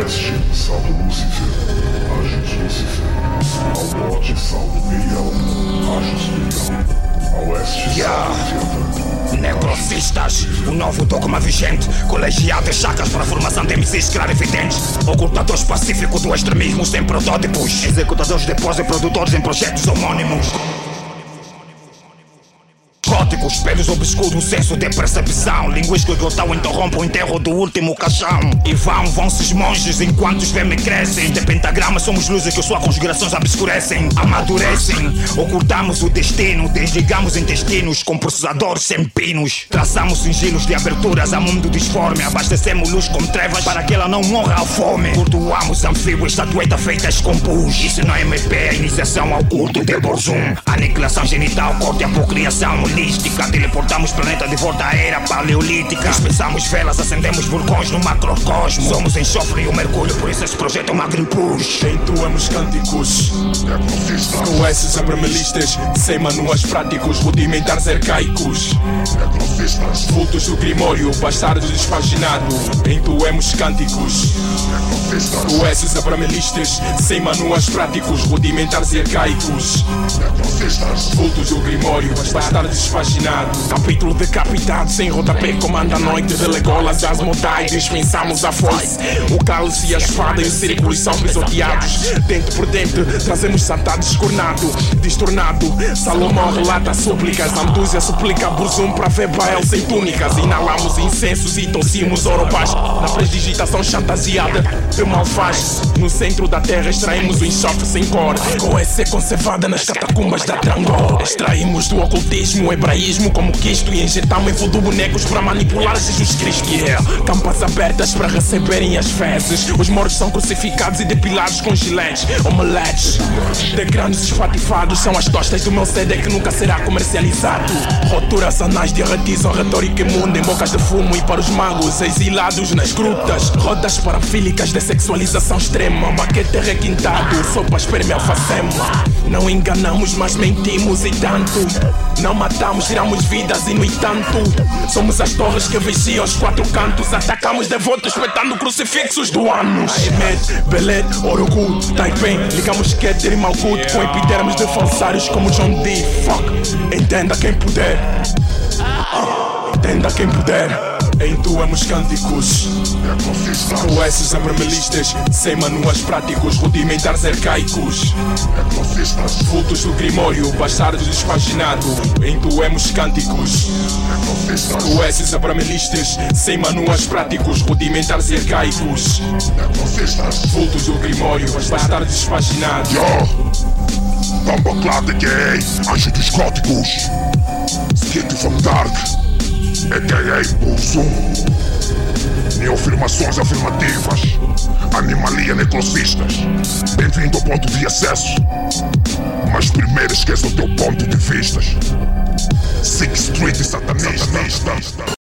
oeste, salve Lúcifer, Ajus Lúcifer. Ao norte, salve Miriam, Ajus Miriam. Ao oeste, yeah. salve Necrocistas, o novo dogma vigente, colegiado e chacas para a formação de MCs clarividentes, ocultadores pacíficos do extremismo sem protótipos, executadores de pós e produtores em projetos homônimos góticos, espelhos obscuros, senso de percepção. Línguas que glotão interrompem o enterro do último caixão. E vão, vão-se os monges enquanto os me crescem. De pentagrama somos luzes que suas conjurações obscurecem, amadurecem. Ocultamos o destino, desligamos intestinos com processadores sem pinos. Traçamos sigilos de aberturas a mundo disforme. Abastecemos luz com trevas para que ela não morra à fome. Cultuamos anfíbios, estatueta feitas com pus. Isso não é MP, é iniciação ao culto de Borzum. Aniquilação genital, corte e apocriação holística. Teleportamos planeta de volta à era paleolítica. Dispensamos velas, acendemos vulcões no macrocosmo. Somos enxofre e o mergulho, por isso esse projeto é uma agripush. Entoamos cânticos, coeces abramelistas, sem manuais práticos, rudimentares arcaicos. Vultos do grimório, bastardos despaginado. Entoemos cânticos, coeces abramelistas, sem manuais práticos, rudimentares e arcaicos. Vultos do grimório, bastardos despaginado. Capítulo decapitado, sem rodapé, comanda a noite de Legolas, as modais, dispensamos a foice. O cálice e a espada e o círculo são pisoteados. Dente por dente, trazemos Satã descornado, distornado. Salomão relata súplicas, Andúzia suplica Burzum para ver Bael sem túnicas. Inalamos incensos e tossimos orobás. Na presdigitação chantageada de malfaz. No centro da terra extraímos o enxofre sem cor. Coessa é conservada nas catacumbas da Trangor. Extraímos do ocultismo o hebraísmo como quisto e injetamos em voodoo bonecos para manipular Jesus Cristo. Yeah. Campas abertas para receberem as fezes. Os mortos são crucificados e depilados com giletes, omeletes. De grandes espatifados são as tostas do meu CD que nunca será comercializado. Roturas anais derretizam retórica imunda em bocas de fumo e para os magos exilados nas grutas. Rodas parafílicas de sexualização extrema. Baquete requintado, sopa esperma alfacema. Não enganamos, mas mentimos e tanto. Não matamos, tiramos vidas e no entanto Somos as torres que vigiam os quatro cantos. Atacamos devotos espetando crucifixos do anos Ahmed, Belet, Orogu, Taipei. Ligamos Keter e Malkut com epidermos de falsários como John D. Fuck, entenda quem puder. Ah, Entenda quem puder Entoamos cânticos. Coeces abramelistas Sem manuais práticos Rudimentares arcaicos. Vultos do grimório Bastardos despaginado Entoemos cânticos. Coeces abramelistas Sem manuais práticos Rudimentares arcaicos. Vultos do grimório Bastardos despaginado Bomba Clad gay, anjo dos góticos Skate from Dark a.k.a. Bolsum Neofirmações afirmativas. Animalia necrocistas. Bem-vindo ao ponto de acesso. Mas primeiro esqueça o teu ponto de vistas Six Street e satanista